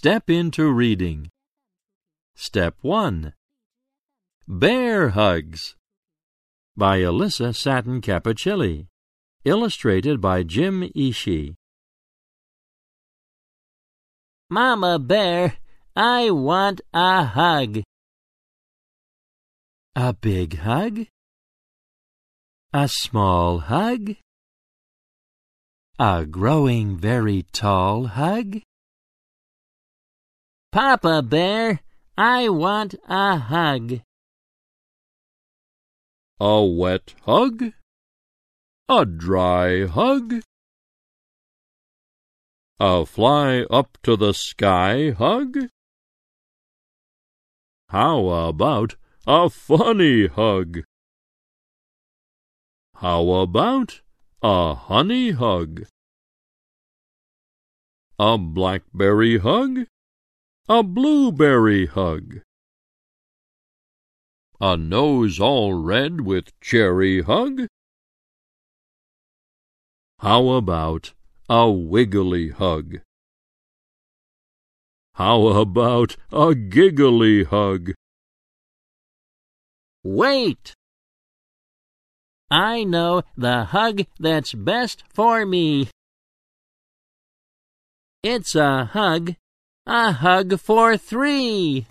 Step into reading. Step 1 Bear Hugs by Alyssa Satin Capucilli. Illustrated by Jim Ishii. Mama Bear, I want a hug. A big hug? A small hug? A growing very tall hug? Papa Bear, I want a hug. A wet hug? A dry hug? A fly up to the sky hug? How about a funny hug? How about a honey hug? A blackberry hug? A blueberry hug? A nose all red with cherry hug? How about a wiggly hug? How about a giggly hug? Wait! I know the hug that's best for me. It's a hug, a hug for three.